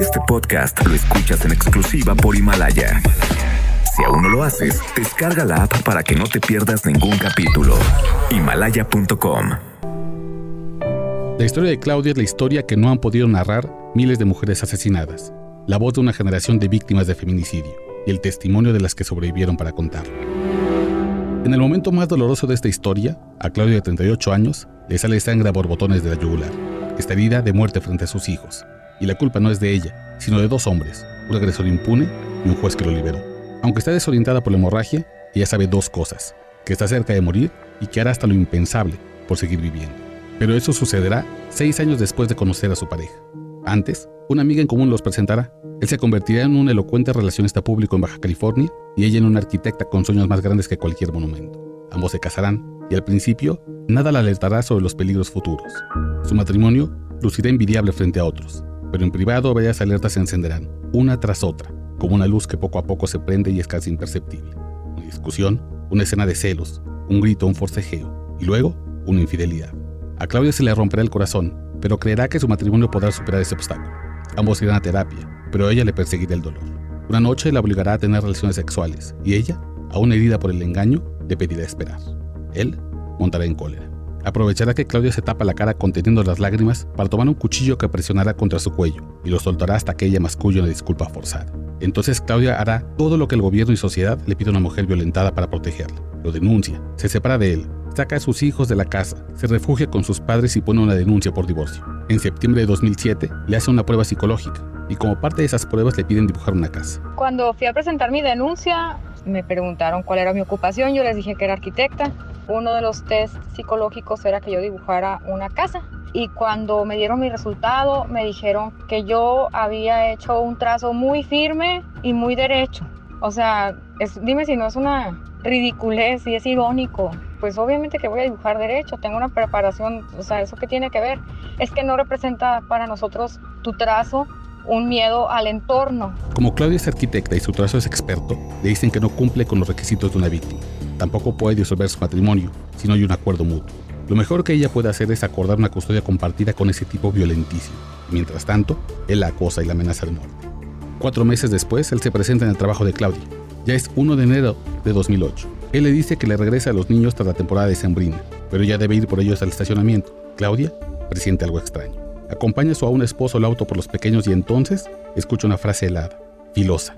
Este podcast lo escuchas en exclusiva por Himalaya. Si aún no lo haces, descarga la app para que no te pierdas ningún capítulo. Himalaya.com La historia de Claudia es la historia que no han podido narrar miles de mujeres asesinadas, la voz de una generación de víctimas de feminicidio y el testimonio de las que sobrevivieron para contarlo. En el momento más doloroso de esta historia, a Claudia de 38 años le sale sangre a borbotones de la yugular. Está herida de muerte frente a sus hijos. Y la culpa no es de ella, sino de dos hombres, un agresor impune y un juez que lo liberó. Aunque está desorientada por la hemorragia, ella sabe dos cosas, que está cerca de morir y que hará hasta lo impensable por seguir viviendo. Pero eso sucederá seis años después de conocer a su pareja. Antes, una amiga en común los presentará. Él se convertirá en un elocuente relacionista público en Baja California y ella en una arquitecta con sueños más grandes que cualquier monumento. Ambos se casarán y al principio nada la alertará sobre los peligros futuros. Su matrimonio lucirá envidiable frente a otros, pero en privado varias alertas se encenderán, una tras otra, como una luz que poco a poco se prende y es casi imperceptible. Una discusión, una escena de celos, un grito, un forcejeo y luego una infidelidad. A Claudia se le romperá el corazón, pero creerá que su matrimonio podrá superar ese obstáculo. Ambos irán a terapia, pero ella le perseguirá el dolor. Una noche la obligará a tener relaciones sexuales y ella, aún herida por el engaño, le pedirá esperar. Él montará en cólera. Aprovechará que Claudia se tapa la cara conteniendo las lágrimas para tomar un cuchillo que presionará contra su cuello y lo soltará hasta que ella masculle una disculpa forzada. Entonces Claudia hará todo lo que el gobierno y sociedad le pide a una mujer violentada para protegerla. Lo denuncia, se separa de él, saca a sus hijos de la casa, se refugia con sus padres y pone una denuncia por divorcio. En septiembre de 2007 le hace una prueba psicológica y como parte de esas pruebas le piden dibujar una casa. Cuando fui a presentar mi denuncia, me preguntaron cuál era mi ocupación, yo les dije que era arquitecta. Uno de los test psicológicos era que yo dibujara una casa. Y cuando me dieron mi resultado, me dijeron que yo había hecho un trazo muy firme y muy derecho. O sea, dime si no es una ridiculez y es irónico. Pues obviamente que voy a dibujar derecho, tengo una preparación, o sea, ¿eso qué tiene que ver? Es que no representa para nosotros tu trazo un miedo al entorno. Como Claudia es arquitecta y su trazo es experto, le dicen que no cumple con los requisitos de una víctima. Tampoco puede disolver su matrimonio si no hay un acuerdo mutuo. Lo mejor que ella puede hacer es acordar una custodia compartida con ese tipo violentísimo. Mientras tanto, él la acosa y la amenaza de muerte. Cuatro meses después, él se presenta en el trabajo de Claudia. Ya es 1 de enero de 2008. Él le dice que le regresa a los niños tras la temporada de Sembrina, pero ya debe ir por ellos al estacionamiento. Claudia presiente algo extraño. Acompaña a su un esposo al auto por los pequeños y entonces escucha una frase helada, filosa,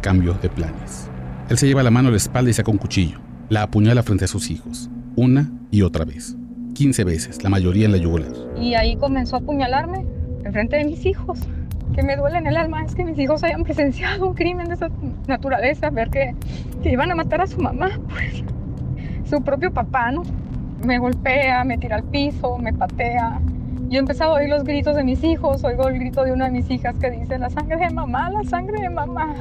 cambio de planes. Él se lleva la mano a la espalda y saca un cuchillo. La apuñala frente a sus hijos, una y otra vez. 15 veces, la mayoría en la yugular. Y ahí comenzó a apuñalarme en frente de mis hijos. Que me duele en el alma es que mis hijos hayan presenciado un crimen de esa naturaleza, ver que, que iban a matar a su mamá, pues su propio papá, ¿no? Me golpea, me tira al piso, me patea, yo empezaba a oír los gritos de mis hijos, oigo el grito de una de mis hijas que dice, la sangre de mamá, la sangre de mamá.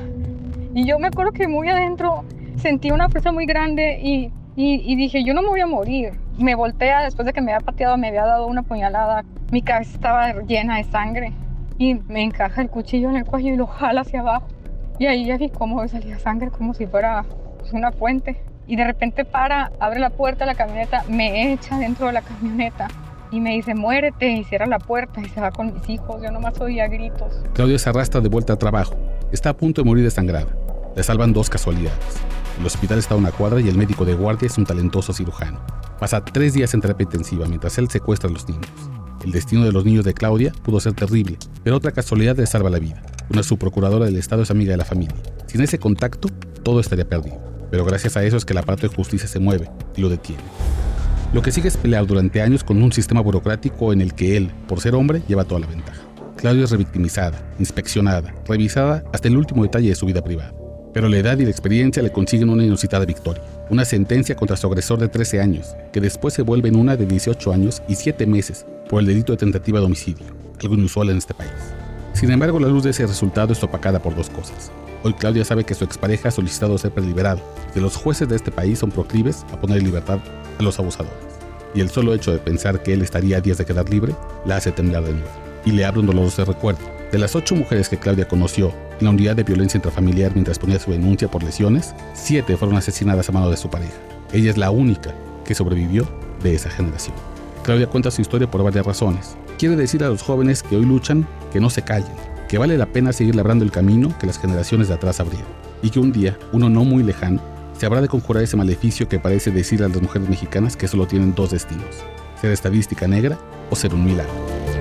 Y yo me acuerdo que muy adentro sentí una fuerza muy grande y, y, dije, yo no me voy a morir. Me voltea después de que me había pateado, me había dado una puñalada. Mi cabeza estaba llena de sangre y me encaja el cuchillo en el cuello y lo jala hacia abajo. Y ahí ya vi cómo salía sangre, como si fuera pues, una fuente. Y de repente para, abre la puerta de la camioneta, me echa dentro de la camioneta y me dice, muérete, y cierra la puerta y se va con mis hijos. Yo nomás oía gritos. Claudia se arrastra de vuelta al trabajo. Está a punto de morir desangrada. Le salvan dos casualidades. El hospital está a una cuadra y el médico de guardia es un talentoso cirujano. Pasa tres días en terapia intensiva mientras él secuestra a los niños. El destino de los niños de Claudia pudo ser terrible, pero otra casualidad le salva la vida. Una subprocuradora del Estado es amiga de la familia. Sin ese contacto, todo estaría perdido. Pero gracias a eso es que el aparato de justicia se mueve y lo detiene. Lo que sigue es pelear durante años con un sistema burocrático en el que él, por ser hombre, lleva toda la ventaja. Claudia es revictimizada, inspeccionada, revisada hasta el último detalle de su vida privada. Pero la edad y la experiencia le consiguen una inusitada victoria. Una sentencia contra su agresor de 13 años, que después se vuelve en una de 18 años y 7 meses por el delito de tentativa de homicidio, algo inusual en este país. Sin embargo, la luz de ese resultado es opacada por dos cosas. Hoy Claudia sabe que su expareja ha solicitado ser preliberado, que los jueces de este país son proclives a poner en libertad a los abusadores. Y el solo hecho de pensar que él estaría a días de quedar libre la hace temblar de nuevo. Y le abre un doloroso recuerdo. De las ocho mujeres que Claudia conoció en la unidad de violencia intrafamiliar mientras ponía su denuncia por lesiones, siete fueron asesinadas a mano de su pareja. Ella es la única que sobrevivió de esa generación. Claudia cuenta su historia por varias razones. Quiere decir a los jóvenes que hoy luchan que no se callen, que vale la pena seguir labrando el camino que las generaciones de atrás abrieron, y que un día, uno no muy lejano, se habrá de conjurar ese maleficio que parece decir a las mujeres mexicanas que solo tienen dos destinos, ser estadística negra o ser un milagro.